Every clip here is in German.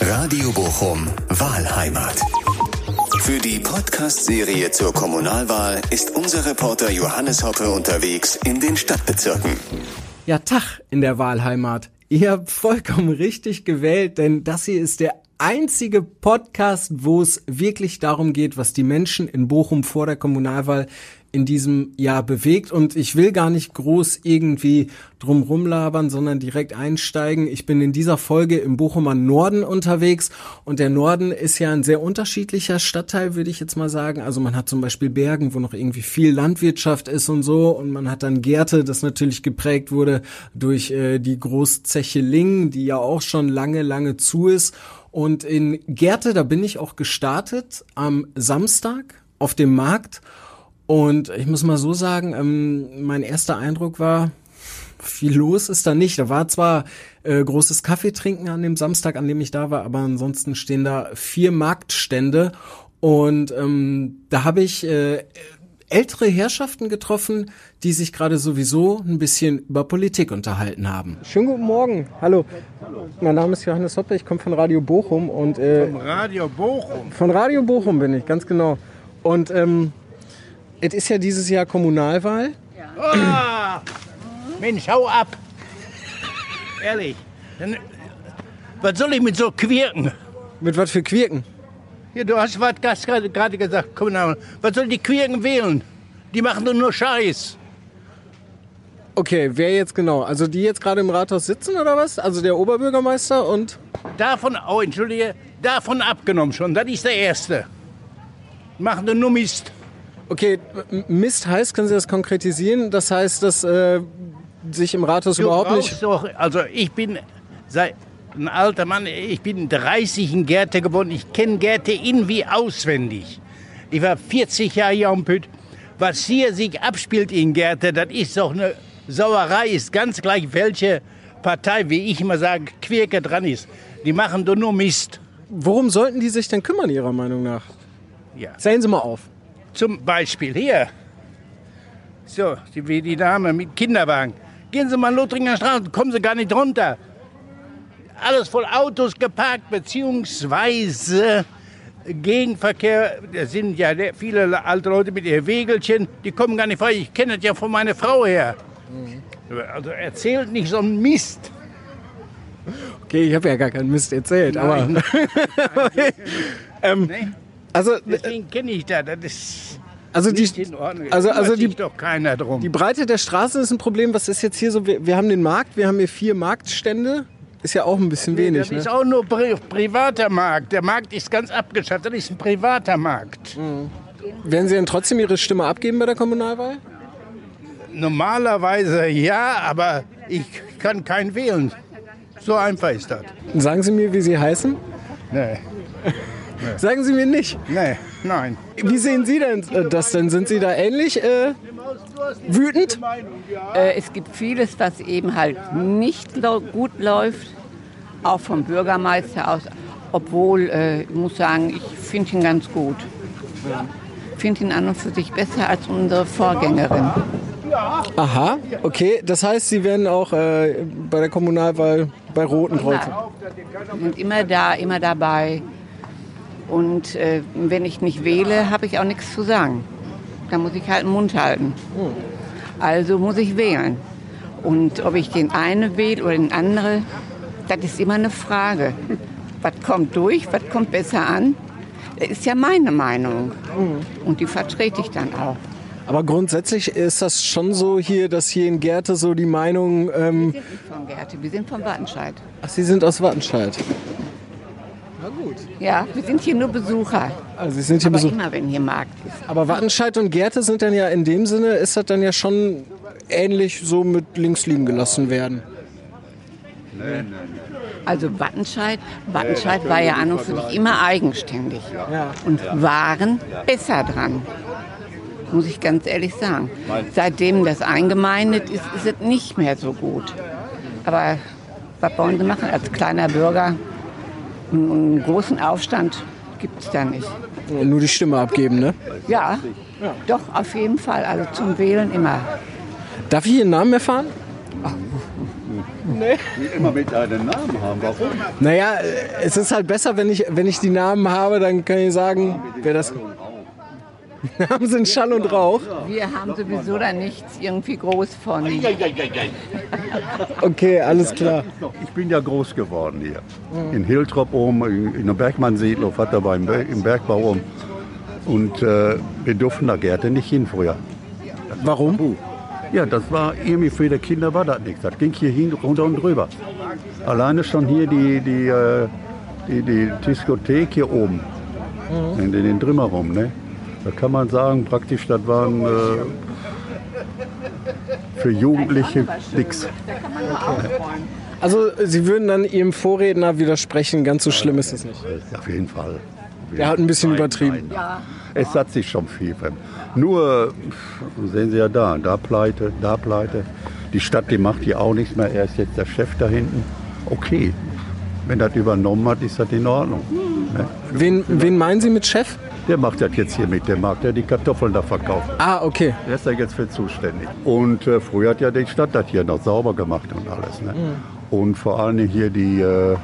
Radio Bochum Wahlheimat. Für die Podcast-Serie zur Kommunalwahl ist unser Reporter Johannes Hoppe unterwegs in den Stadtbezirken. Ja, Tag in der Wahlheimat. Ihr habt vollkommen richtig gewählt, denn das hier ist der einzige Podcast, wo es wirklich darum geht, was die Menschen in Bochum vor der Kommunalwahl in diesem Jahr bewegt. Und ich will gar nicht groß irgendwie drum rumlabern, sondern direkt einsteigen. Ich bin in dieser Folge im Bochumer Norden unterwegs. Und der Norden ist ja ein sehr unterschiedlicher Stadtteil, würde ich jetzt mal sagen. Also man hat zum Beispiel Bergen, wo noch irgendwie viel Landwirtschaft ist und so. Und man hat dann Gärte, das natürlich geprägt wurde durch äh, die Großzeche Lingen, die ja auch schon lange, lange zu ist. Und in Gärte, da bin ich auch gestartet am Samstag auf dem Markt und ich muss mal so sagen, ähm, mein erster Eindruck war, viel los ist da nicht. Da war zwar äh, großes Kaffeetrinken an dem Samstag, an dem ich da war, aber ansonsten stehen da vier Marktstände und ähm, da habe ich äh, ältere Herrschaften getroffen, die sich gerade sowieso ein bisschen über Politik unterhalten haben. Schönen guten Morgen. Hallo. Mein Name ist Johannes Hoppe, ich komme von Radio Bochum und äh, von Radio Bochum. Von Radio Bochum bin ich, ganz genau. Und ähm, es ist ja dieses Jahr Kommunalwahl. Ja. Oh, Mensch, hau ab. Ehrlich. Dann, was soll ich mit so Quirken? Mit was für Quirken? Ja, du hast was gerade gesagt, Kommunalwahl. Was soll die Quirken wählen? Die machen doch nur Scheiß. Okay, wer jetzt genau? Also die jetzt gerade im Rathaus sitzen oder was? Also der Oberbürgermeister und? Davon, oh entschuldige, davon abgenommen schon. Das ist der Erste. Machen nur Mist. Okay, Mist heißt, können Sie das konkretisieren? Das heißt, dass äh, sich im Rathaus du überhaupt nicht... Doch, also ich bin seit ein alter Mann, ich bin 30 in Gärte geworden. Ich kenne Gärte in wie auswendig. Ich war 40 Jahre hier am Pütt. Was hier sich abspielt in Gärte, das ist doch eine Sauerei. Ist ganz gleich, welche Partei, wie ich immer sage, Quirke dran ist. Die machen doch nur Mist. Worum sollten die sich denn kümmern, Ihrer Meinung nach? Ja. Zählen Sie mal auf. Zum Beispiel hier. So, wie die Dame mit Kinderwagen. Gehen Sie mal Lothringer Straße, kommen Sie gar nicht runter. Alles voll Autos geparkt, beziehungsweise Gegenverkehr. Da sind ja viele alte Leute mit ihren Wegelchen, die kommen gar nicht frei. Ich kenne das ja von meiner Frau her. Also erzählt nicht so einen Mist. Okay, ich habe ja gar keinen Mist erzählt, Nein. aber. ähm, nee? Also, Deswegen kenne ich das. Das ist also die, also, also die, doch keiner drum. die Breite der Straße ist ein Problem. Was ist jetzt hier so? Wir, wir haben den Markt, wir haben hier vier Marktstände. Ist ja auch ein bisschen nee, wenig. Das ne? ist auch nur pri privater Markt. Der Markt ist ganz abgeschafft. Das ist ein privater Markt. Mhm. Werden Sie denn trotzdem Ihre Stimme abgeben bei der Kommunalwahl? Normalerweise ja, aber ich kann keinen wählen. So einfach ist das. Sagen Sie mir, wie Sie heißen? Nee. Nee. Sagen Sie mir nicht. Nee, nein. Wie sehen Sie denn äh, das denn? Sind Sie da ähnlich äh, wütend? Äh, es gibt vieles, was eben halt nicht gut läuft, auch vom Bürgermeister aus. Obwohl, äh, ich muss sagen, ich finde ihn ganz gut. Ich finde ihn an und für sich besser als unsere Vorgängerin. Aha, okay. Das heißt, Sie werden auch äh, bei der Kommunalwahl bei Roten Kreuzen? Sie sind immer da, immer dabei. Und äh, wenn ich nicht wähle, habe ich auch nichts zu sagen. Da muss ich halt den Mund halten. Also muss ich wählen. Und ob ich den einen wähle oder den anderen, das ist immer eine Frage. Was kommt durch, was kommt besser an? Das ist ja meine Meinung. Und die vertrete ich dann auch. Aber grundsätzlich ist das schon so hier, dass hier in Gärte so die Meinung... Ähm wir sind nicht von Gärte, wir sind von Wattenscheid. Ach, Sie sind aus Wattenscheid. Na gut. Ja, wir sind hier nur Besucher. Also Sie sind hier Aber Besucher. immer, wenn hier Markt ist. Aber Wattenscheid und Gärte sind dann ja in dem Sinne, ist das dann ja schon ähnlich so mit links liegen gelassen werden. Also Wattenscheid, Wattenscheid war ja an und für sich immer eigenständig Ja. und waren besser dran. Muss ich ganz ehrlich sagen. Seitdem das eingemeindet ist, ist es nicht mehr so gut. Aber was wollen Sie machen als kleiner Bürger? Einen großen Aufstand gibt es da nicht. Nur die Stimme abgeben, ne? Ja, doch, auf jeden Fall. Also zum Wählen immer. Darf ich Ihren Namen erfahren? Nee. Die immer mit einem Namen haben. Warum? Naja, es ist halt besser, wenn ich, wenn ich die Namen habe, dann kann ich sagen, wer das. Namen sind Schall und Rauch. Wir haben sowieso da nichts irgendwie groß von. Okay, alles klar. Ich bin ja groß geworden hier. In Hiltrop oben, in, in der Bergmann-Siedlung, Vater war im, Berg, im Bergbau oben. Und äh, wir durften da Gärte nicht hin früher. Warum? Ja, das war irgendwie für die Kinder war das nichts. Das ging hier hin, runter und drüber. Alleine schon hier die, die, äh, die, die Diskothek hier oben. In den Trümmer rum, ne? Da kann man sagen, praktisch, das waren äh, für Jugendliche nix. Also, Sie würden dann Ihrem Vorredner widersprechen, ganz so schlimm ist es nicht. Auf jeden Fall. Der hat ein bisschen Nein, übertrieben. nein. Es hat sich schon viel verändert. Nur, sehen Sie ja da, da pleite, da pleite. Die Stadt, die macht hier auch nichts mehr. Er ist jetzt der Chef da hinten. Okay, wenn das übernommen hat, ist das in Ordnung. Ne? Wen, wen meinen Sie mit Chef? Der macht das jetzt hier mit, der mag der die Kartoffeln da verkaufen. Ah, okay. Der ist da jetzt für zuständig. Und äh, früher hat ja die Stadt das hier noch sauber gemacht und alles. Ne? Und vor allem hier die, äh,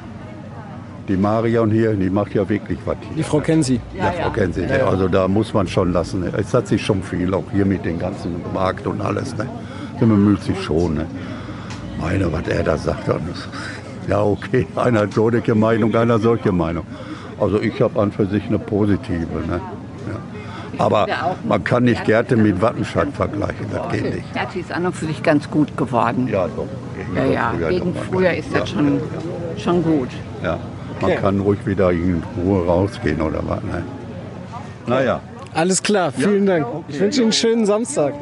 die Marion hier, die macht ja wirklich was hier. Die Frau kennen Sie. Ja, Frau kennen Sie. ne? Also da muss man schon lassen. ne? Es hat sich schon viel, auch hier mit dem ganzen Markt und alles. Ne? Der bemüht sich schon. Ne? Meine, was er da sagt. Ja, okay. Einer hat so eine Meinung, einer solche Meinung. Also ich habe an für sich eine positive. Ne? Ja. Aber man kann nicht Gärte mit Wattenscheid vergleichen. Das geht nicht. Das ist an und für sich ganz gut geworden. Ja, doch. Ja, ja, gegen doch mal. früher ist das schon, schon gut. Ja. Man kann ruhig wieder in Ruhe rausgehen oder was. Ne? Naja. Alles klar, vielen Dank. Ich wünsche Ihnen einen schönen Samstag.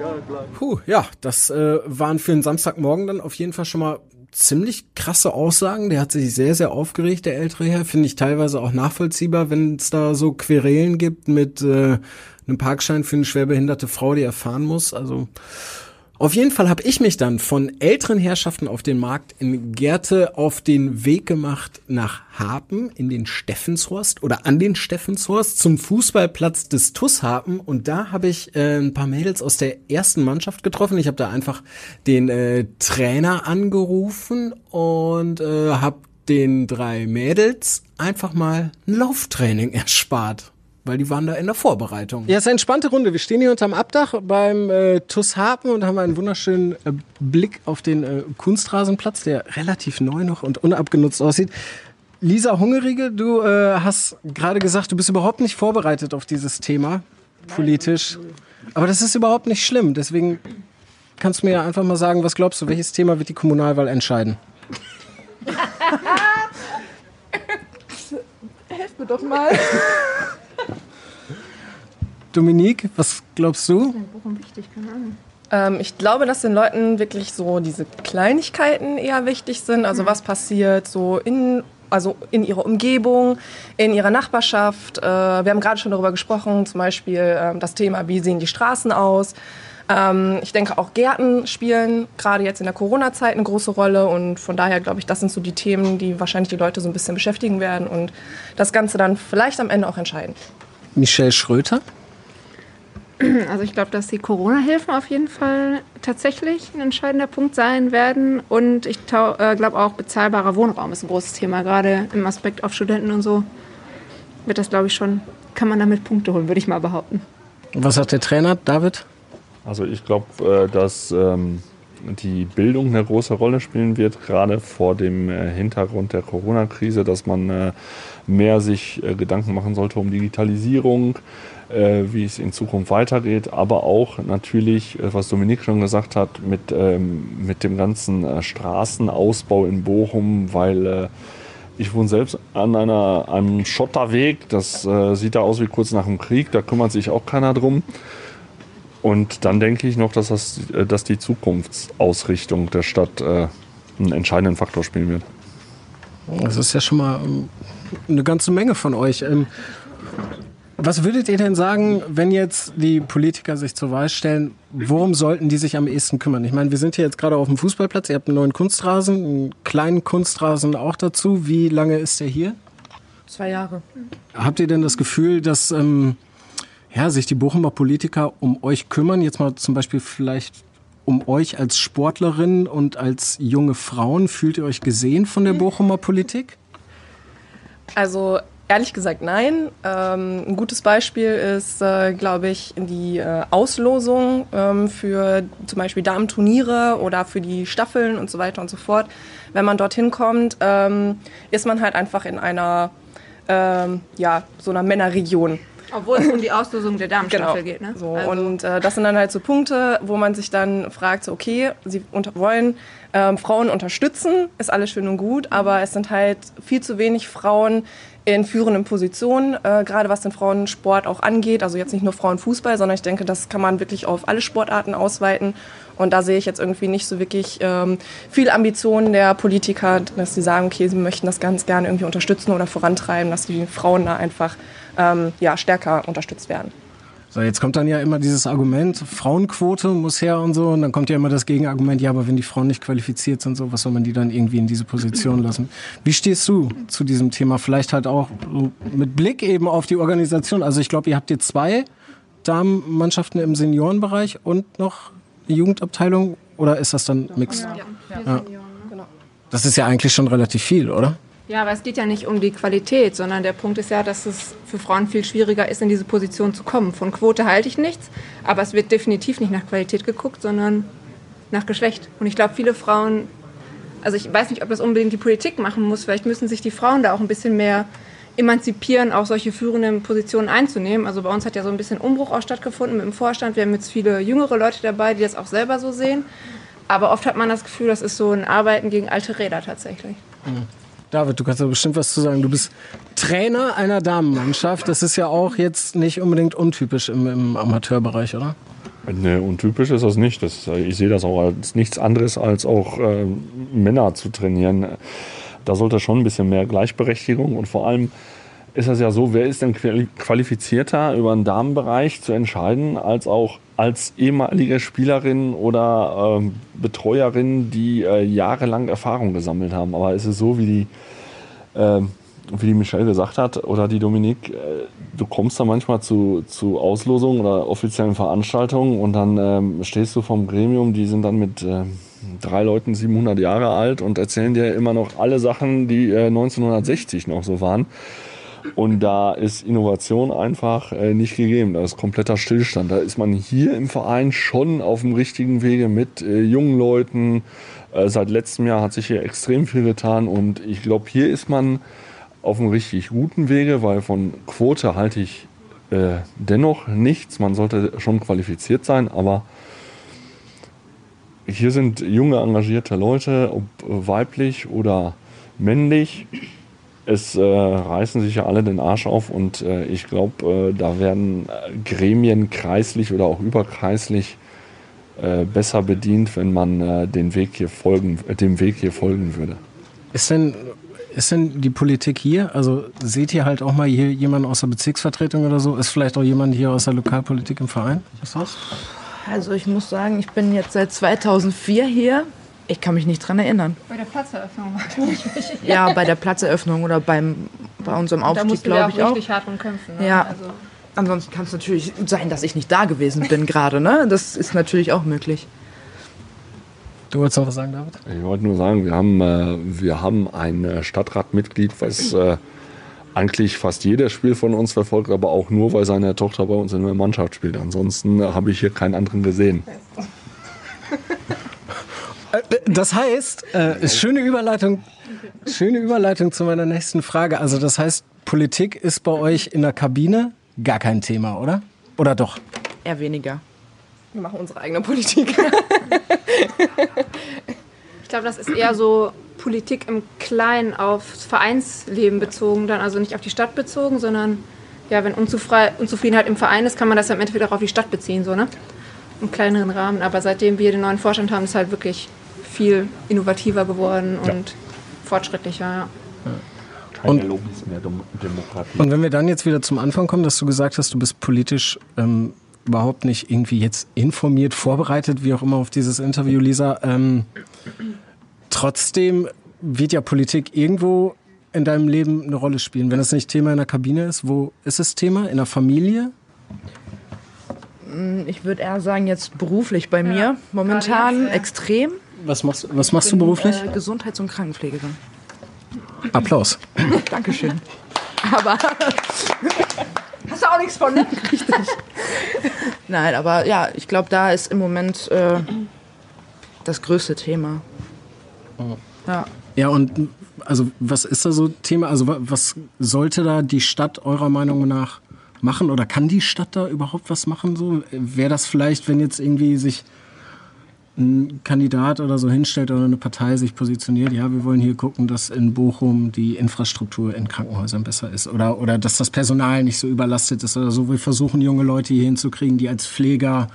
Puh, ja, das äh, waren für einen Samstagmorgen dann auf jeden Fall schon mal ziemlich krasse Aussagen. Der hat sich sehr, sehr aufgeregt, der ältere Herr. Finde ich teilweise auch nachvollziehbar, wenn es da so Querelen gibt mit äh, einem Parkschein für eine schwerbehinderte Frau, die er fahren muss. Also auf jeden Fall habe ich mich dann von älteren Herrschaften auf den Markt in Gärte auf den Weg gemacht nach Harpen in den Steffenshorst oder an den Steffenshorst zum Fußballplatz des TUS Harpen und da habe ich äh, ein paar Mädels aus der ersten Mannschaft getroffen. Ich habe da einfach den äh, Trainer angerufen und äh, habe den drei Mädels einfach mal ein Lauftraining erspart weil die waren da in der Vorbereitung. Ja, es ist eine entspannte Runde. Wir stehen hier unterm Abdach beim äh, TUS Harpen und haben einen wunderschönen äh, Blick auf den äh, Kunstrasenplatz, der relativ neu noch und unabgenutzt aussieht. Lisa Hungerige, du äh, hast gerade gesagt, du bist überhaupt nicht vorbereitet auf dieses Thema politisch. Aber das ist überhaupt nicht schlimm. Deswegen kannst du mir ja einfach mal sagen, was glaubst du, welches Thema wird die Kommunalwahl entscheiden? Helft mir doch mal. Dominique, was glaubst du? Warum wichtig? Keine Ahnung. Ähm, ich glaube, dass den Leuten wirklich so diese Kleinigkeiten eher wichtig sind. Also was passiert so in, also in ihrer Umgebung, in ihrer Nachbarschaft. Äh, wir haben gerade schon darüber gesprochen, zum Beispiel ähm, das Thema, wie sehen die Straßen aus. Ähm, ich denke auch Gärten spielen gerade jetzt in der Corona-Zeit eine große Rolle und von daher glaube ich, das sind so die Themen, die wahrscheinlich die Leute so ein bisschen beschäftigen werden und das Ganze dann vielleicht am Ende auch entscheiden. Michelle Schröter? Also ich glaube, dass die Corona-Hilfen auf jeden Fall tatsächlich ein entscheidender Punkt sein werden. Und ich äh, glaube auch, bezahlbarer Wohnraum ist ein großes Thema, gerade im Aspekt auf Studenten und so. Wird das, glaube ich, schon, kann man damit Punkte holen, würde ich mal behaupten. Was sagt der Trainer, David? Also ich glaube, dass ähm, die Bildung eine große Rolle spielen wird, gerade vor dem äh, Hintergrund der Corona-Krise, dass man äh, mehr sich äh, Gedanken machen sollte um Digitalisierung, wie es in Zukunft weitergeht, aber auch natürlich, was Dominik schon gesagt hat, mit, ähm, mit dem ganzen Straßenausbau in Bochum, weil ich wohne selbst an einer, einem Schotterweg, das sieht da aus wie kurz nach dem Krieg, da kümmert sich auch keiner drum. Und dann denke ich noch, dass, das, äh, dass die Zukunftsausrichtung der Stadt äh, einen entscheidenden Faktor spielen wird. Das ist ja schon mal ähm, eine ganze Menge von euch. Ähm, was würdet ihr denn sagen, wenn jetzt die Politiker sich zur Wahl stellen, worum sollten die sich am ehesten kümmern? Ich meine, wir sind hier jetzt gerade auf dem Fußballplatz, ihr habt einen neuen Kunstrasen, einen kleinen Kunstrasen auch dazu. Wie lange ist der hier? Zwei Jahre. Habt ihr denn das Gefühl, dass ähm, ja, sich die Bochumer Politiker um euch kümmern? Jetzt mal zum Beispiel vielleicht um euch als Sportlerinnen und als junge Frauen? Fühlt ihr euch gesehen von der Bochumer Politik? Also Ehrlich gesagt nein. Ähm, ein gutes Beispiel ist, äh, glaube ich, die äh, Auslosung ähm, für zum Beispiel Damenturniere oder für die Staffeln und so weiter und so fort. Wenn man dorthin kommt, ähm, ist man halt einfach in einer, ähm, ja, so einer Männerregion. Obwohl es um die Auslosung der Damenstaffel Genau. geht, ne? So, Also- Und äh, das sind dann halt so Punkte, wo man sich dann fragt, so, okay, sie wollen ähm, Frauen unterstützen, ist alles schön und gut, aber es sind halt viel zu wenig Frauen in führenden Positionen, äh, gerade was den Frauensport auch angeht. Also jetzt nicht nur Frauenfußball, sondern ich denke, das kann man wirklich auf alle Sportarten ausweiten. Und da sehe ich jetzt irgendwie nicht so wirklich ähm, viel Ambitionen der Politiker, dass sie sagen, okay, sie möchten das ganz gerne irgendwie unterstützen oder vorantreiben, dass die Frauen da einfach ähm, ja, stärker unterstützt werden. So, jetzt kommt dann ja immer dieses Argument, Frauenquote muss her und so, und dann kommt ja immer das Gegenargument, ja, aber wenn die Frauen nicht qualifiziert sind, so, was soll man die dann irgendwie in diese Position lassen? Wie stehst du zu diesem Thema? Vielleicht halt auch mit Blick eben auf die Organisation. Also ich glaube, ihr habt hier zwei Damenmannschaften im Seniorenbereich und noch eine Jugendabteilung, oder ist das dann mixed? Ja. Das ist ja eigentlich schon relativ viel, oder? Ja, aber es geht ja nicht um die Qualität, sondern der Punkt ist ja, dass es für Frauen viel schwieriger ist, in diese Position zu kommen. Von Quote halte ich nichts, aber es wird definitiv nicht nach Qualität geguckt, sondern nach Geschlecht. Und ich glaube, viele Frauen, also ich weiß nicht, ob das unbedingt die Politik machen muss, vielleicht müssen sich die Frauen da auch ein bisschen mehr emanzipieren, auch solche führenden Positionen einzunehmen. Also bei uns hat ja so ein bisschen Umbruch auch stattgefunden mit dem Vorstand. Wir haben jetzt viele jüngere Leute dabei, die das auch selber so sehen. Aber oft hat man das Gefühl, das ist so ein Arbeiten gegen alte Räder tatsächlich. David, du kannst da bestimmt was zu sagen. Du bist Trainer einer Damenmannschaft. Das ist ja auch jetzt nicht unbedingt untypisch im, im Amateurbereich, oder? Ne, untypisch ist das nicht. Das, ich sehe das auch als nichts anderes, als auch äh, Männer zu trainieren. Da sollte schon ein bisschen mehr Gleichberechtigung und vor allem ist es ja so, wer ist denn quali- qualifizierter über den Damenbereich zu entscheiden, als auch als ehemalige Spielerin oder ähm, Betreuerin, die äh, jahrelang Erfahrung gesammelt haben. Aber es ist so, wie die, ähm, wie die Michelle gesagt hat oder die Dominik, äh, du kommst da manchmal zu, zu Auslosungen oder offiziellen Veranstaltungen und dann ähm, stehst du vom Gremium, die sind dann mit ähm, drei Leuten 700 Jahre alt und erzählen dir immer noch alle Sachen, die äh, 1960 noch so waren. Und da ist Innovation einfach äh, nicht gegeben. Da ist kompletter Stillstand. Da ist man hier im Verein schon auf dem richtigen Wege mit äh, jungen Leuten. Äh, seit letztem Jahr hat sich hier extrem viel getan und ich glaube, hier ist man auf einem richtig guten Wege, weil von Quote halte ich äh, dennoch nichts. Man sollte schon qualifiziert sein, aber hier sind junge, engagierte Leute, ob weiblich oder männlich. Es äh, reißen sich ja alle den Arsch auf und äh, ich glaube, äh, da werden äh, Gremien kreislich oder auch überkreislich äh, besser bedient, wenn man äh, den Weg hier folgen, äh, dem Weg hier folgen würde. Ist denn, ist denn die Politik hier? Also seht ihr halt auch mal hier jemanden aus der Bezirksvertretung oder so? Ist vielleicht auch jemand hier aus der Lokalpolitik im Verein? Was war's? Also ich muss sagen, ich bin jetzt seit 2004 hier. Ich kann mich nicht dran erinnern. Bei der Platzeröffnung war ich nicht. Ja, bei der Platzeröffnung oder beim, bei unserem Da Aufstieg, mussten wir glaube auch ich auch. richtig hart drum kämpfen. Ne? Ja. Also, Ansonsten kann es natürlich sein, dass ich nicht da gewesen bin gerade. Ne? Das ist natürlich auch möglich. Du wolltest noch was sagen, David? Ich wollte nur sagen, wir haben, äh, wir haben ein äh, Stadtratmitglied, was äh, eigentlich fast jedes Spiel von uns verfolgt, aber auch nur, weil seine Tochter bei uns in der Mannschaft spielt. Ansonsten äh, habe ich hier keinen anderen gesehen. Das heißt, äh, schöne Überleitung, schöne Überleitung zu meiner nächsten Frage. Also das heißt, Politik ist bei euch in der Kabine gar kein Thema, oder? Oder doch? Eher weniger. Wir machen unsere eigene Politik. ich glaube, das ist eher so Politik im Kleinen aufs Vereinsleben bezogen, dann also nicht auf die Stadt bezogen, sondern ja, wenn Unzufrei Unzufriedenheit im Verein ist, kann man das ja im Endeffekt auch auf die Stadt beziehen, so ne? Im kleineren Rahmen. Aber seitdem wir den neuen Vorstand haben, ist es halt wirklich viel innovativer geworden und fortschrittlicher. Ja. Demokratie. Und wenn wir dann jetzt wieder zum Anfang kommen, dass du gesagt hast, du bist politisch ähm, überhaupt nicht irgendwie jetzt informiert, vorbereitet, wie auch immer auf dieses Interview, Lisa. Ähm, trotzdem wird ja Politik irgendwo in deinem Leben eine Rolle spielen. Wenn es nicht Thema in der Kabine ist, wo ist es Thema? In der Familie? Ich würde eher sagen, jetzt beruflich bei mir. Momentan extrem. Was machst, was machst du beruflich? Äh, Gesundheits- und Krankenpflegerin. Applaus. Dankeschön. Aber. Hast du auch nichts von, ne? Richtig. Nein, aber ja, ich glaube, da ist im Moment äh, das größte Thema. Ja. Ja, und also was ist da so Thema? Also wa- was sollte da die Stadt eurer Meinung nach machen oder kann die Stadt da überhaupt was machen? So wäre das vielleicht, wenn jetzt irgendwie sich ein Kandidat oder so hinstellt oder eine Partei sich positioniert, ja, wir wollen hier gucken, dass in Bochum die Infrastruktur in Krankenhäusern besser ist oder, oder dass das Personal nicht so überlastet ist oder so. Wir versuchen junge Leute hier hinzukriegen, die als Pfleger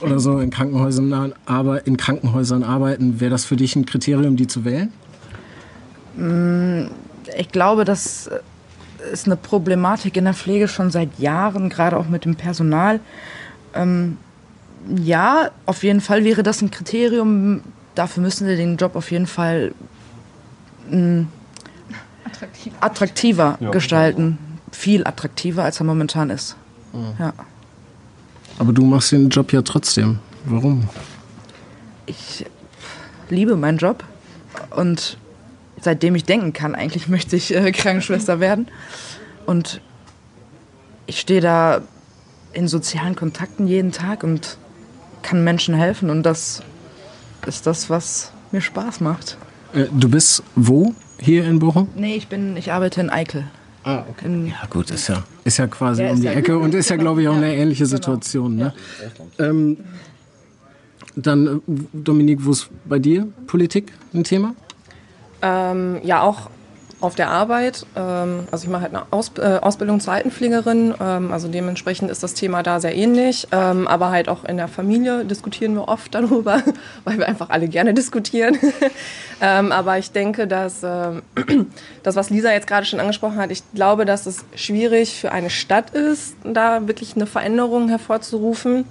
oder so in Krankenhäusern, aber in Krankenhäusern arbeiten. Wäre das für dich ein Kriterium, die zu wählen? Ich glaube, das ist eine Problematik in der Pflege schon seit Jahren, gerade auch mit dem Personal. Ähm, ja, auf jeden Fall wäre das ein Kriterium. Dafür müssen wir den Job auf jeden Fall mm, attraktiver gestalten. Viel attraktiver, als er momentan ist. Ja. Aber du machst den Job ja trotzdem. Warum? Ich liebe meinen Job und seitdem ich denken kann, eigentlich möchte ich äh, Krankenschwester werden. Und ich stehe da in sozialen Kontakten jeden Tag und kann Menschen helfen und das ist das, was mir Spaß macht. Äh, du bist wo hier in Bochum? Nee, ich bin, ich arbeite in Eikel. Ah, okay. In, Ja gut, ist ja, ist ja quasi Ja, um die ja- Ecke und ist ja, glaube ich, auch eine ähnliche Situation. Ne? Ähm, dann, äh, Dominik, wo ist bei dir Politik ein Thema? Ähm, ja, auch auf der Arbeit. Ähm, also ich mache halt eine Aus äh, Ausbildung zur Altenpflegerin. Ähm, also dementsprechend ist das Thema da sehr ähnlich. Ähm, aber halt auch in der Familie diskutieren wir oft darüber, weil wir einfach alle gerne diskutieren. ähm, aber ich denke, dass ähm, das, was Lisa jetzt gerade schon angesprochen hat, ich glaube, dass es schwierig für eine Stadt ist, da wirklich eine Veränderung hervorzurufen.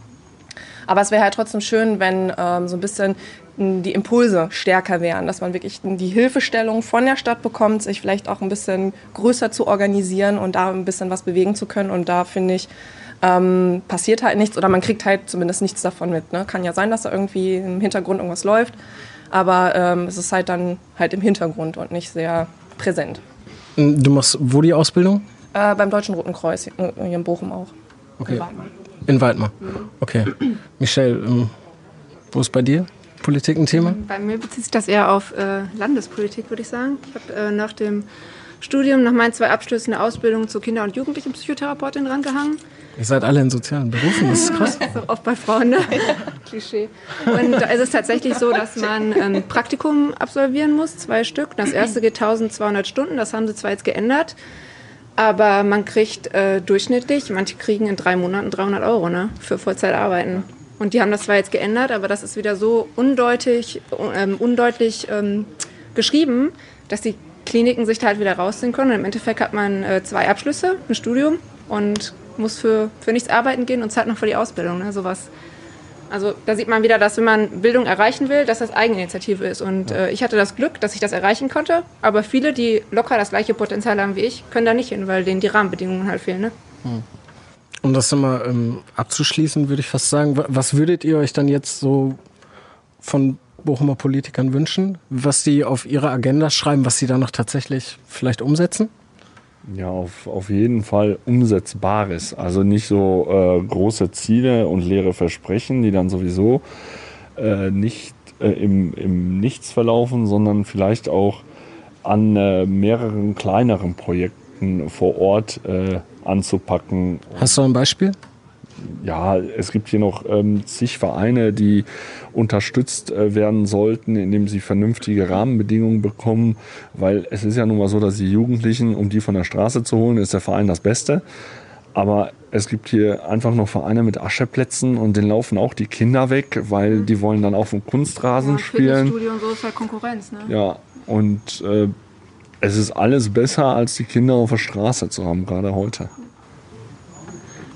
Aber es wäre halt trotzdem schön, wenn ähm, so ein bisschen die Impulse stärker wären, dass man wirklich die Hilfestellung von der Stadt bekommt, sich vielleicht auch ein bisschen größer zu organisieren und da ein bisschen was bewegen zu können. Und da finde ich, ähm, passiert halt nichts oder man kriegt halt zumindest nichts davon mit. Ne? Kann ja sein, dass da irgendwie im Hintergrund irgendwas läuft, aber ähm, es ist halt dann halt im Hintergrund und nicht sehr präsent. Ähm, Du machst wo die Ausbildung? Äh, beim Deutschen Roten Kreuz hier in Bochum auch. Okay. In Weidmar. Okay. Michelle, ähm, wo ist bei dir Politik ein Thema? Bei mir bezieht sich das eher auf äh, Landespolitik, würde ich sagen. Ich habe äh, nach dem Studium, nach meinen zwei Abschlüssen eine Ausbildung zur Kinder- und Jugendlichenpsychotherapeutin drangehangen. Ihr seid alle in sozialen Berufen, das ist krass. So oft bei Frauen, ne? Klischee. Und da ist es tatsächlich so, dass man ein Praktikum absolvieren muss, zwei Stück. Das erste geht 1200 Stunden, das haben sie zwar jetzt geändert, aber man kriegt äh, durchschnittlich, manche kriegen in drei Monaten 300 Euro ne, für Vollzeitarbeiten. Und die haben das zwar jetzt geändert, aber das ist wieder so undeutig, ähm, undeutlich ähm, geschrieben, dass die Kliniken sich da halt wieder rausziehen können. Und im Endeffekt hat man äh, zwei Abschlüsse, ein Studium und muss für, für nichts arbeiten gehen und zahlt noch für die Ausbildung. Ne? Sowas. Also da sieht man wieder, dass wenn man Bildung erreichen will, dass das Eigeninitiative ist. Und äh, ich hatte das Glück, dass ich das erreichen konnte. Aber viele, die locker das gleiche Potenzial haben wie ich, können da nicht hin, weil denen die Rahmenbedingungen halt fehlen. Ne? Um das nochmal ähm, abzuschließen, würde ich fast sagen, wa- was würdet ihr euch dann jetzt so von Bochumer Politikern wünschen, was sie auf ihre Agenda schreiben, was sie da noch tatsächlich vielleicht umsetzen? Ja, auf, auf jeden Fall umsetzbares. Also nicht so äh, große Ziele und leere Versprechen, die dann sowieso äh, nicht äh, im, im Nichts verlaufen, sondern vielleicht auch an äh, mehreren kleineren Projekten vor Ort äh, anzupacken. Hast du ein Beispiel? Ja, es gibt hier noch ähm, zig Vereine, die unterstützt äh, werden sollten, indem sie vernünftige Rahmenbedingungen bekommen, weil es ist ja nun mal so, dass die Jugendlichen, um die von der Straße zu holen, ist der Verein das Beste. Aber es gibt hier einfach noch Vereine mit Ascheplätzen und den laufen auch die Kinder weg, weil die wollen dann auf dem Kunstrasen spielen. Fitnessstudio und so ist halt Konkurrenz. Ne? Ja, und äh, es ist alles besser, als die Kinder auf der Straße zu haben, gerade heute.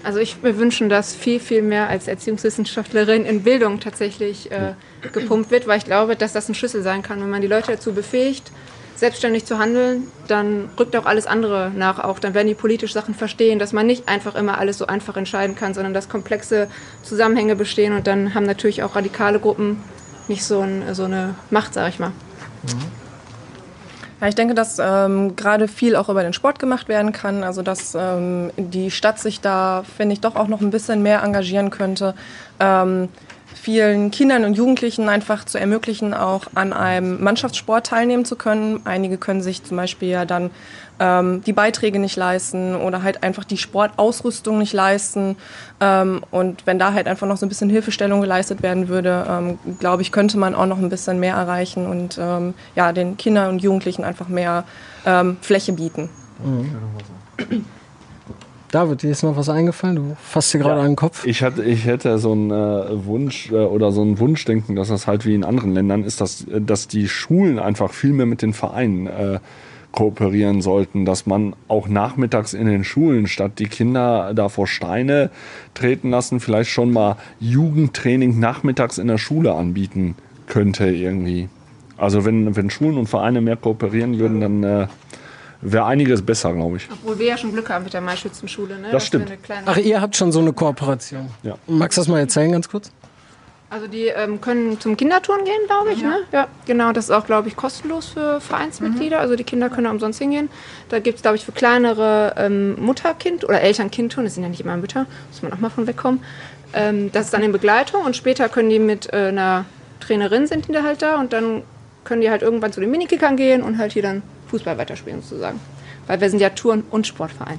Also ich mir wünschen, dass viel, viel mehr als Erziehungswissenschaftlerin in Bildung tatsächlich äh, gepumpt wird, weil ich glaube, dass das ein Schlüssel sein kann, wenn man die Leute dazu befähigt, selbstständig zu handeln, dann rückt auch alles andere nach. Auch dann werden die politisch Sachen verstehen, dass man nicht einfach immer alles so einfach entscheiden kann, sondern dass komplexe Zusammenhänge bestehen und dann haben natürlich auch radikale Gruppen nicht so, ein, so eine Macht, sag ich mal. Ja, ich denke, dass ähm, gerade viel auch über den Sport gemacht werden kann. Also dass ähm, die Stadt sich da, finde ich, doch auch noch ein bisschen mehr engagieren könnte. Ähm, vielen Kindern und Jugendlichen einfach zu ermöglichen, auch an einem Mannschaftssport teilnehmen zu können. Einige können sich zum Beispiel ja dann ähm, die Beiträge nicht leisten oder halt einfach die Sportausrüstung nicht leisten. Ähm, und wenn da halt einfach noch so ein bisschen Hilfestellung geleistet werden würde, ähm, glaube ich, könnte man auch noch ein bisschen mehr erreichen und ähm, ja, den Kindern und Jugendlichen einfach mehr ähm, Fläche bieten. Mhm. David, dir ist noch was eingefallen? Du fasst dir gerade ja, an den Kopf. Ich, hatte, ich hätte so einen äh, Wunsch äh, oder so ein Wunschdenken, dass das halt wie in anderen Ländern ist, dass, äh, dass die Schulen einfach viel mehr mit den Vereinen äh, kooperieren sollten, dass man auch nachmittags in den Schulen statt die Kinder da vor Steine treten lassen, vielleicht schon mal Jugendtraining nachmittags in der Schule anbieten könnte irgendwie. Also wenn, wenn Schulen und Vereine mehr kooperieren würden, dann äh, wäre einiges besser, glaube ich. Obwohl wir ja schon Glück haben mit der Maischützenschule. Ne? Das stimmt. Ach, ihr habt schon so eine Kooperation. Ja. Magst du das mal erzählen ganz kurz? Also die ähm, können zum Kinderturnen gehen, glaube ich. Ja. Ne? ja, genau. Das ist auch, glaube ich, kostenlos für Vereinsmitglieder. Mhm. Also die Kinder können umsonst hingehen. Da gibt es, glaube ich, für kleinere ähm, Mutter-Kind- oder Eltern-Kind-Touren, das sind ja nicht immer Mütter, muss man auch mal von wegkommen. Ähm, das ist dann in Begleitung und später können die mit äh, einer Trainerin sind die da halt da und dann können die halt irgendwann zu den Minikickern gehen und halt hier dann Fußball weiterspielen sozusagen. Weil wir sind ja Touren- und Sportverein.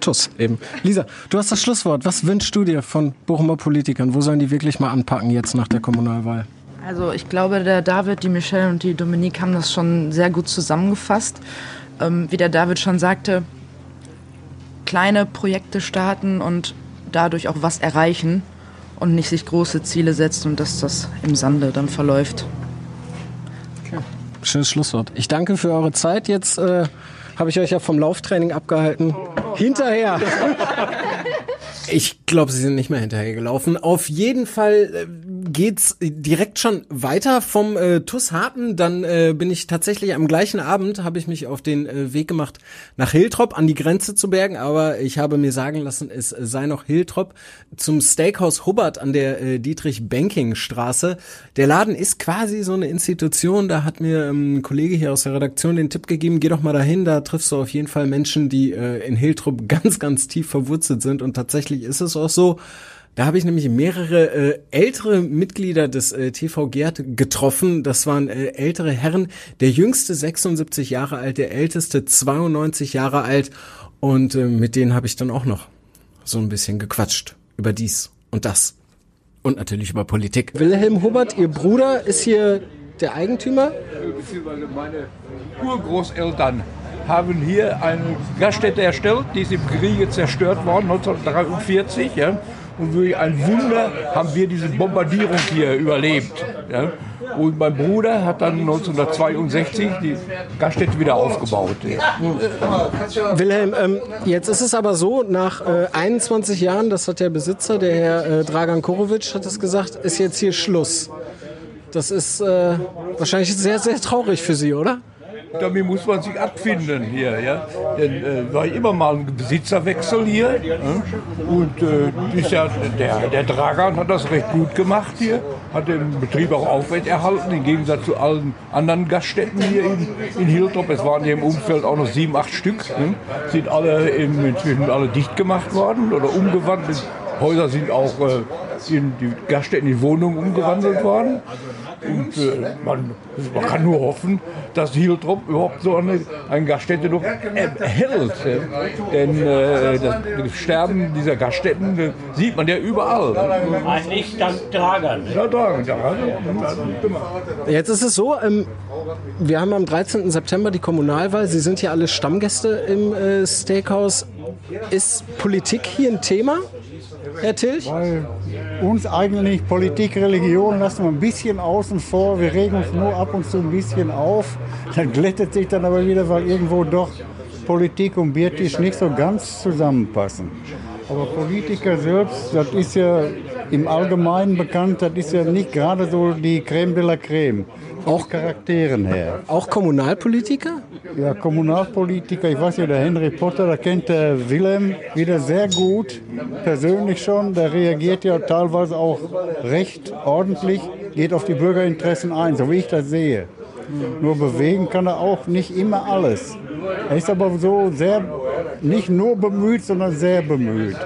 TUS eben. Lisa, du hast das Schlusswort. Was wünschst du dir von Bochumer Politikern? Wo sollen die wirklich mal anpacken jetzt nach der Kommunalwahl? Also ich glaube, der David, die Michelle und die Dominique haben das schon sehr gut zusammengefasst. Ähm, wie der David schon sagte, kleine Projekte starten und dadurch auch was erreichen und nicht sich große Ziele setzen und dass das im Sande dann verläuft. Schönes Schlusswort. Ich danke für eure Zeit. Jetzt äh, habe ich euch ja vom Lauftraining abgehalten. Hinterher. Ich glaube, sie sind nicht mehr hinterhergelaufen. Auf jeden Fall äh, geht's direkt schon weiter vom äh, TUS. Dann äh, bin ich tatsächlich am gleichen Abend habe ich mich auf den äh, Weg gemacht nach Hiltrop an die Grenze zu bergen, aber ich habe mir sagen lassen, es sei noch Hiltrop zum Steakhouse Hubbard an der äh, Dietrich Banking Straße. Der Laden ist quasi so eine Institution. Da hat mir ähm, ein Kollege hier aus der Redaktion den Tipp gegeben: Geh doch mal dahin. Da triffst du auf jeden Fall Menschen, die äh, in Hiltrop ganz ganz tief verwurzelt sind und tatsächlich ist es auch so. Da habe ich nämlich mehrere äh, ältere Mitglieder des äh, TV Gerd getroffen. Das waren äh, ältere Herren. Der jüngste 76 Jahre alt, der älteste 92 Jahre alt. Und äh, mit denen habe ich dann auch noch so ein bisschen gequatscht über dies und das. Und natürlich über Politik. Wilhelm Hubert, Ihr Bruder, ist hier der Eigentümer? Meine Urgroßeltern haben hier eine Gaststätte erstellt, die ist im Kriege zerstört worden, 1943. Ja. Und durch ein Wunder haben wir diese Bombardierung hier überlebt. Ja. Und mein Bruder hat dann 1962 die Gaststätte wieder aufgebaut. Ja. Wilhelm, ähm, jetzt ist es aber so, nach äh, 21 Jahren, das hat der Besitzer, der Herr äh, Dragan Korovic, hat es gesagt, ist jetzt hier Schluss. Das ist äh, wahrscheinlich sehr, sehr traurig für Sie, oder? Damit muss man sich abfinden hier. Ja? Denn äh, war immer mal ein Besitzerwechsel hier. Ja? Und äh, ja, der, der Dragan hat das recht gut gemacht hier. Hat den Betrieb auch aufrechterhalten, im Gegensatz zu allen anderen Gaststätten hier in, in Hilltop. Es waren hier im Umfeld auch noch sieben, acht Stück. Ne? Sind alle in, inzwischen alle dicht gemacht worden oder umgewandelt. Häuser sind auch äh, in die Gaststätten in Wohnungen umgewandelt worden. Und äh, man, man, kann nur hoffen, dass Hiltrop überhaupt so eine, eine Gaststätte noch erhält. Denn äh, das Sterben dieser Gaststätten äh, sieht man ja überall. Eigentlich dank Dragan. Ja, Dragan. Jetzt ist es so, ähm, wir haben am 13. September die Kommunalwahl. Sie sind hier alle Stammgäste im äh, Steakhouse. Ist Politik hier ein Thema? Herr Tilch? Weil uns eigentlich Politik, Religion lassen wir ein bisschen außen vor. Wir regen uns nur ab und zu ein bisschen auf. Dann glättet sich dann aber wieder, weil irgendwo doch Politik und Biertisch nicht so ganz zusammenpassen. Aber Politiker selbst, das ist ja im Allgemeinen bekannt, das ist ja nicht gerade so die Creme de la Creme. Auch Charakteren her. Auch Kommunalpolitiker? Ja, Kommunalpolitiker, ich weiß ja, der Henry Potter, da kennt der Willem wieder sehr gut, persönlich schon. Der reagiert ja teilweise auch recht ordentlich, geht auf die Bürgerinteressen ein, so wie ich das sehe. Nur bewegen kann er auch nicht immer alles. Er ist aber so sehr, nicht nur bemüht, sondern sehr bemüht.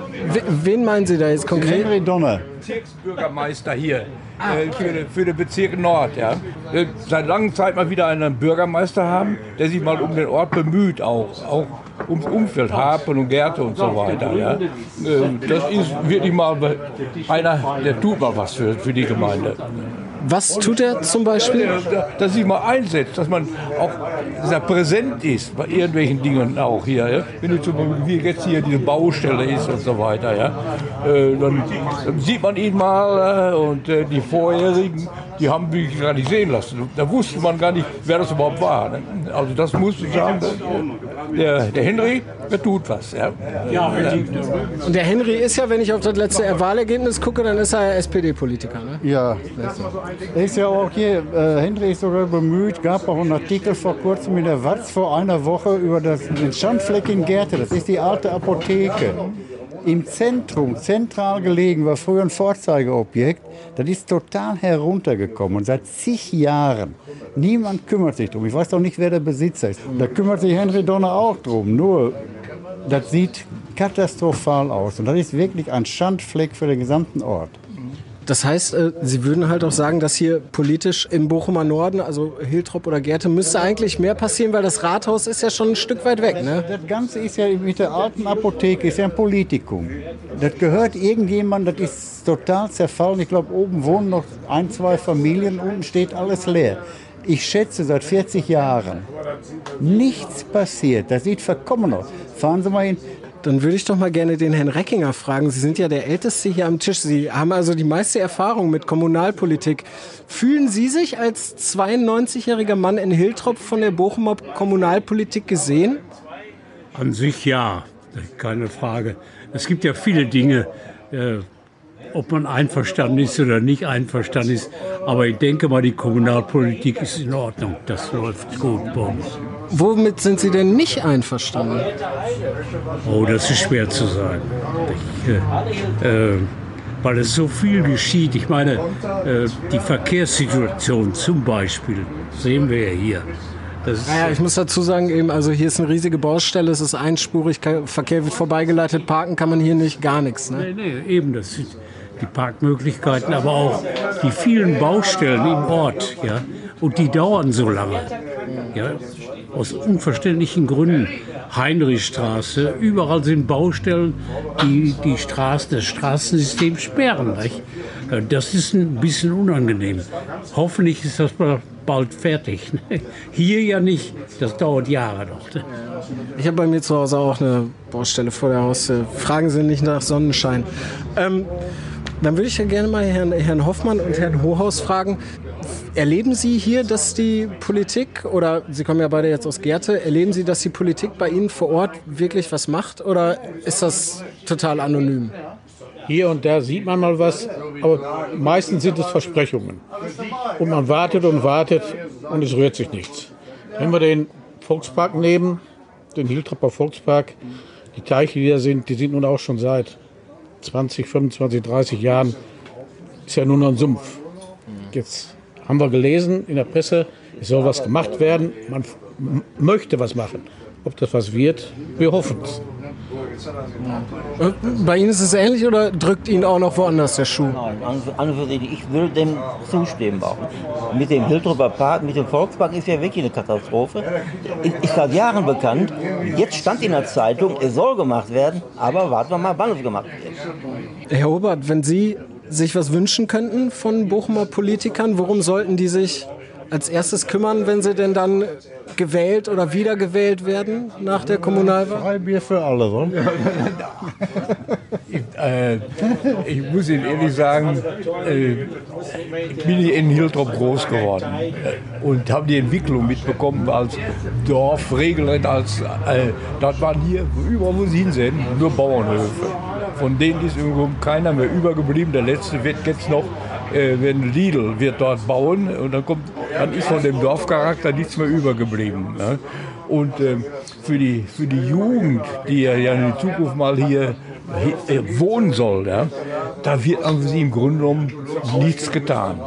Wen meinen Sie da jetzt konkret? Henry Donner. Bezirksbürgermeister hier äh, für, den- für den Bezirk Nord. Ja. Äh, Seit langer Zeit mal wieder einen Bürgermeister haben, der sich mal um den Ort bemüht, auch, auch ums Umfeld, Harpen und Gärte und so weiter. Ja. Äh, Das ist wirklich mal einer, der tut mal was für, für die Gemeinde. Was tut er zum Beispiel? Dass sich mal einsetzt, dass man auch er präsent ist bei irgendwelchen Dingen auch hier. Ja? Wenn du zum Beispiel wie jetzt hier diese Baustelle ist und so weiter, ja? äh, dann, dann sieht man ihn mal äh, und äh, die vorherigen, die haben mich gar nicht sehen lassen. Da wusste man gar nicht, wer das überhaupt war. Ne? Also das muss ich sagen, der, der Henry, der tut was. Ja? Und der Henry ist ja, wenn ich auf das letzte Wahlergebnis gucke, dann ist er SPD-Politiker. Ne? Ja, er ist ja auch hier, äh, Henry ist sogar bemüht, gab auch einen Artikel vor kurzem in der Watz vor einer Woche über das, den Schandfleck in Gärte, das ist die alte Apotheke. Im Zentrum, zentral gelegen, war früher ein Vorzeigeobjekt. Das ist total heruntergekommen und seit zig Jahren. Niemand kümmert sich drum. Ich weiß doch nicht, wer der Besitzer ist. Da kümmert sich Henry Donner auch drum. Nur, das sieht katastrophal aus. Und das ist wirklich ein Schandfleck für den gesamten Ort. Das heißt, äh, Sie würden halt auch sagen, dass hier politisch im Bochumer Norden, also Hiltrop oder Gerte, müsste eigentlich mehr passieren, weil das Rathaus ist ja schon ein Stück weit weg. Ne? Das Ganze ist ja mit der alten Apotheke, ist ja ein Politikum. Das gehört irgendjemand, das ist total zerfallen. Ich glaube, oben wohnen noch ein, zwei Familien, unten steht alles leer. Ich schätze seit 40 Jahren. Nichts passiert. Das sieht verkommen aus. Fahren Sie mal hin. Dann würde ich doch mal gerne den Herrn Reckinger fragen. Sie sind ja der Älteste hier am Tisch. Sie haben also die meiste Erfahrung mit Kommunalpolitik. Fühlen Sie sich als 92-jähriger Mann in Hiltrop von der Bochumer Kommunalpolitik gesehen? An sich ja, keine Frage. Es gibt ja viele Dinge, äh, ob man einverstanden ist oder nicht einverstanden ist. Aber ich denke mal, die Kommunalpolitik ist in Ordnung. Das läuft gut bei uns. Womit sind Sie denn nicht einverstanden? Oh, das ist schwer zu sagen. Ich, äh, äh, weil es so viel geschieht. Ich meine, äh, die Verkehrssituation zum Beispiel sehen wir ja hier. Naja, ich muss dazu sagen, eben, also hier ist eine riesige Baustelle, es ist einspurig, Verkehr wird vorbeigeleitet, parken kann man hier nicht, gar nichts. Ne? Nee, nee, eben, das sind die Parkmöglichkeiten, aber auch die vielen Baustellen im Ort, ja, und die dauern so lange, ja, aus unverständlichen Gründen. Heinrichstraße, überall sind Baustellen, die die Straßen, das Straßensystem sperren. Nicht? Äh, Das ist ein bisschen unangenehm. Hoffentlich ist das mal bald fertig. Hier ja nicht, das dauert Jahre noch. Ich habe bei mir zu Hause auch eine Baustelle vor der Haustür. Fragen Sie nicht nach Sonnenschein. Ähm, dann würde ich ja gerne mal Herrn, Herrn Hoffmann und Herrn Hohaus fragen. Erleben Sie hier, dass die Politik, oder Sie kommen ja beide jetzt aus Gerte, erleben Sie, dass die Politik bei Ihnen vor Ort wirklich was macht oder ist das total anonym? Hier und da sieht man mal was, aber meistens sind es Versprechungen. Und man wartet und wartet und es rührt sich nichts. Wenn wir den Volkspark nehmen, den Hiltrapper Volkspark, die Teiche, die da sind, die sind nun auch schon seit 20, 25, 30 Jahren, ist ja nur noch ein Sumpf. Jetzt haben wir gelesen in der Presse, es soll was gemacht werden, man möchte was machen. Ob das was wird, wir hoffen es. Äh, Bei Ihnen ist es ähnlich oder drückt Ihnen auch noch woanders der Schuh? Nein, an, für sich, ich will dem zustimmen. Auch. Mit dem Hiltrupper Park, mit dem Volkspark ist ja wirklich eine Katastrophe. Ist, ist seit Jahren bekannt. Jetzt stand in der Zeitung, es soll gemacht werden, aber warten wir mal, wann es gemacht wird. Herr Obert, wenn Sie sich was wünschen könnten von Bochumer Politikern, worum sollten die sich als erstes kümmern, wenn sie denn dann gewählt oder wiedergewählt werden nach der Kommunalwahl? Freibier für alle, oder? Ich, äh, ich muss Ihnen ehrlich sagen, äh, ich bin hier in Hiltrop groß geworden äh, und habe die Entwicklung mitbekommen als Dorf, regelrecht als, äh, das waren hier, überall wo Sie hinsehen, nur Bauernhöfe. Von denen ist irgendwo keiner mehr übergeblieben. Der letzte wird jetzt noch äh, wenn Lidl wird dort bauen und dann kommt, dann ist von dem Dorfcharakter nichts mehr übergeblieben. Ne? Und ähm, für, die, für die Jugend, die ja in Zukunft mal hier äh, wohnen soll, ja, da wird an sie im Grunde genommen nichts getan.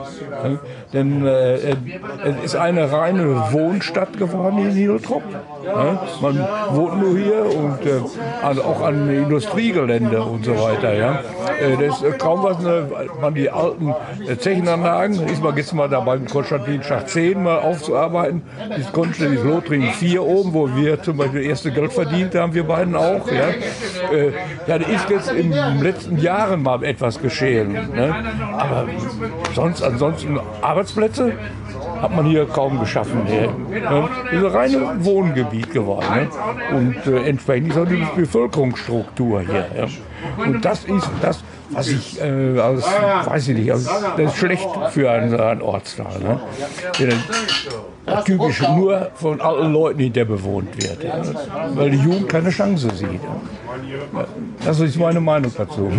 Ja? Denn äh, es ist eine reine Wohnstadt geworden in Niedertrop. Ja? Man wohnt nur hier und äh, also auch an Industriegelände und so weiter. Ja? Äh, das ist kaum was, ne, man die alten äh, Zechenanlagen, ist man jetzt mal dabei, Konstantin Schacht 10 mal aufzuarbeiten. Das Konstantin Lothringen 4 oben, wo wir zum Beispiel erste Geld verdient haben, wir beiden auch. Ja, äh, ja da ist jetzt in den letzten Jahren mal etwas geschehen. Ne? Aber sonst, ansonsten Arbeitsplätze hat man hier kaum geschaffen. Ne? Das ist ein reines Wohngebiet geworden. Ne? Und äh, entsprechend ist auch die Bevölkerungsstruktur hier. Und das ist das, was ich äh, als, weiß ich nicht, als, das ist schlecht für einen, einen Ortsteil. Ne? Der, typisch nur von alten Leuten hinter bewohnt wird. Ja? Weil die Jugend keine Chance sieht. Ja? Das ist meine Meinung dazu.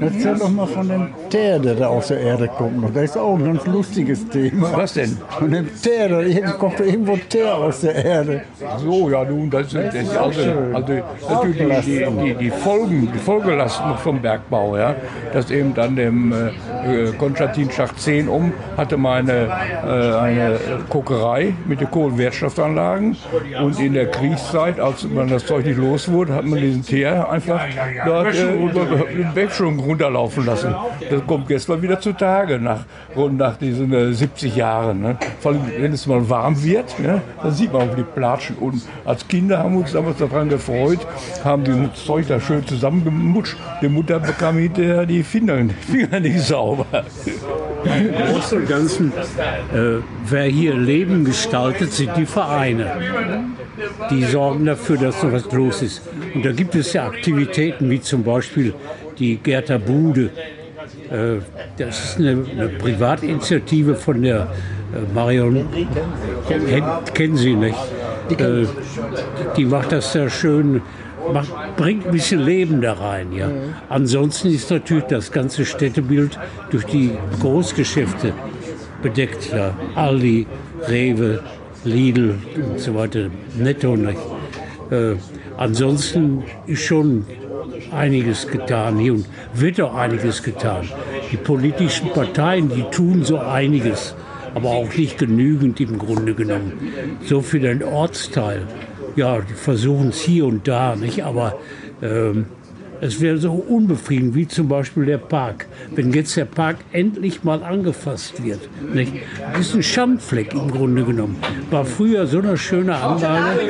Erzähl doch mal von dem Teer, der da aus der Erde kommt. Das ist auch ein ganz lustiges Thema. Was denn? Von dem Teer, da kommt irgendwo Teer aus der Erde. So, ja nun, das, ist also, also natürlich die, die, die, Folgen, die Folgelasten vom Bergbau, ja, dass eben dann dem äh, Konstantin Schacht 10 um hatte meine äh, eine Kokerei mit den Kohlenwertstoffanlagen und in der Kriegszeit, als man das Zeug nicht los wurde, hat man diesen Teer einfach dort äh, über den Wegschwung runterlaufen lassen. Das kommt gestern wieder zutage, nach, rund nach diesen äh, 70 Jahren. Ne? Vor allem, wenn es mal warm wird, ne? dann sieht man auch die Platschen. Und als Kinder haben wir uns damals daran gefreut, haben das Zeug da schön zusammengemutscht. Die Mutter bekam hinterher die Finger, Finger nicht sauber. Im Großen und Ganzen, äh, wer hier Leben gestaltet, sind die Vereine. Die sorgen dafür, dass so was los ist. Und da gibt es ja Aktivitäten wie zum Beispiel die Gerta Bude. Äh, das ist eine, eine Privatinitiative von der äh, Marion, kennen Sie nicht. Äh, die macht das sehr schön, macht, bringt ein bisschen Leben da rein. Ja. Ansonsten ist natürlich das ganze Städtebild durch die Großgeschäfte bedeckt. Ja. Aldi, Rewe, Lidl und so weiter, Netto nicht. Äh, ansonsten ist schon einiges getan hier und wird auch einiges getan. Die politischen Parteien, die tun so einiges, aber auch nicht genügend im Grunde genommen. So für den Ortsteil. Ja, versuchen es hier und da, nicht? Aber ähm, es wäre so unbefriedigend, wie zum Beispiel der Park. Wenn jetzt der Park endlich mal angefasst wird. Nicht? Das ist ein Schandfleck im Grunde genommen. War früher so eine schöne Anlage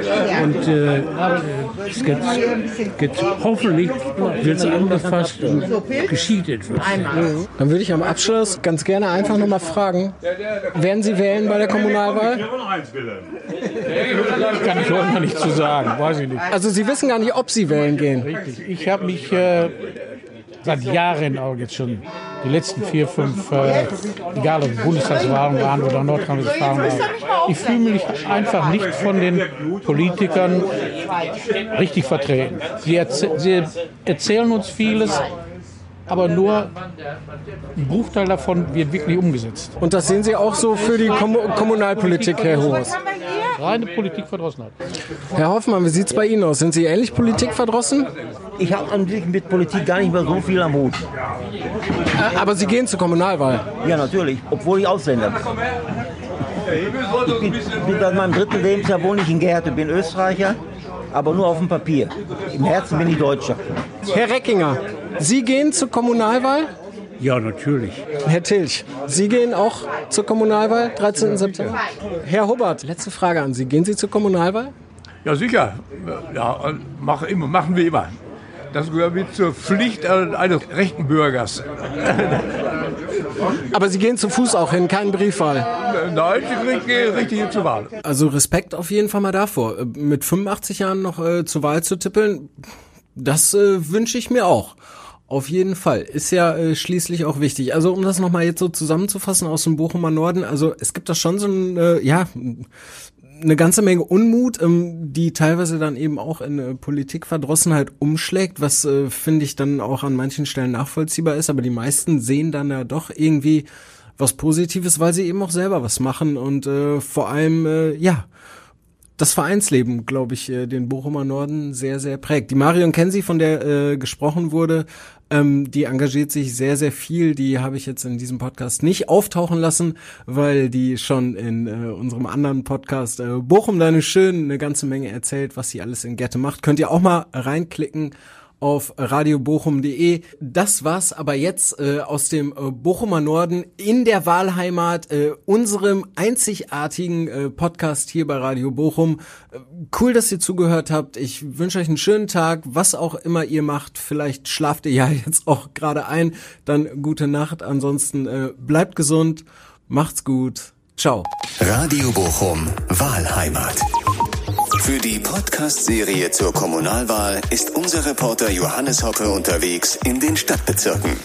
und äh, es geht, geht, hoffentlich wird es angefasst und geschieht etwas. Dann würde ich am Abschluss ganz gerne einfach nochmal fragen, werden Sie wählen bei der Kommunalwahl? Kann ich heute noch nicht zu sagen, weiß ich nicht. Also Sie wissen gar nicht, ob Sie wählen gehen. Richtig. Ich habe mich ich äh, seit Jahren auch jetzt schon die letzten vier, fünf, äh, egal ob Bundestagswahlen waren oder Nordrhein-Westfalen waren, ich fühle mich einfach nicht von den Politikern richtig vertreten. Sie, erzäh sie erzählen uns vieles, aber nur ein Bruchteil davon wird wirklich umgesetzt. Und das sehen Sie auch so für die Kom Kommunalpolitik, Herr Hohes? Reine Politikverdrossenheit. Herr Hoffmann, wie sieht es bei Ihnen aus? Sind Sie ähnlich politikverdrossen? Ich habe an sich mit Politik gar nicht mehr so viel am Hut. Äh, aber Sie gehen zur Kommunalwahl? Ja, natürlich, obwohl ich Ausländer bin. Ich bin, bin seit meinem dritten Lebensjahr wohne ich in Gerte, bin Österreicher, aber nur auf dem Papier. Im Herzen bin ich Deutscher. Herr Reckinger, Sie gehen zur Kommunalwahl? Ja, natürlich. Herr Tilch, Sie gehen auch zur Kommunalwahl, 13. September? Herr Hubbard, letzte Frage an Sie. Gehen Sie zur Kommunalwahl? Ja, sicher. Ja, mach immer, machen wir immer. Das gehört mit zur Pflicht eines rechten Bürgers. Aber Sie gehen zu Fuß auch hin, keinen Briefwahl? Nein, ich gehe richtig zur Wahl. Also Respekt auf jeden Fall mal davor. Mit 85 Jahren noch äh, zur Wahl zu tippeln, das äh, wünsche ich mir auch. Auf jeden Fall. Ist ja äh, schließlich auch wichtig. Also um das nochmal jetzt so zusammenzufassen aus dem Bochumer Norden, also es gibt da schon so ein, äh, ja, eine ganze Menge Unmut, ähm, die teilweise dann eben auch in äh, Politikverdrossenheit umschlägt, was äh, finde ich dann auch an manchen Stellen nachvollziehbar ist, aber die meisten sehen dann ja doch irgendwie was Positives, weil sie eben auch selber was machen und äh, vor allem, äh, ja, das Vereinsleben, glaube ich, äh, den Bochumer Norden sehr, sehr prägt. Die Marion Kensi, von der äh, gesprochen wurde, ähm, die engagiert sich sehr, sehr viel. Die habe ich jetzt in diesem Podcast nicht auftauchen lassen, weil die schon in äh, unserem anderen Podcast äh, Bochum deine Schön eine ganze Menge erzählt, was sie alles in Gette macht. Könnt ihr auch mal reinklicken auf radiobochum.de. Das war's aber jetzt äh, aus dem äh, Bochumer Norden in der Wahlheimat, äh, unserem einzigartigen äh, Podcast hier bei Radio Bochum. Äh, cool, dass ihr zugehört habt. Ich wünsche euch einen schönen Tag, was auch immer ihr macht. Vielleicht schlaft ihr ja jetzt auch gerade ein. Dann gute Nacht. Ansonsten äh, bleibt gesund, macht's gut. Ciao. Radio Bochum, Wahlheimat. Für die Podcast-Serie zur Kommunalwahl ist unser Reporter Johannes Hoppe unterwegs in den Stadtbezirken.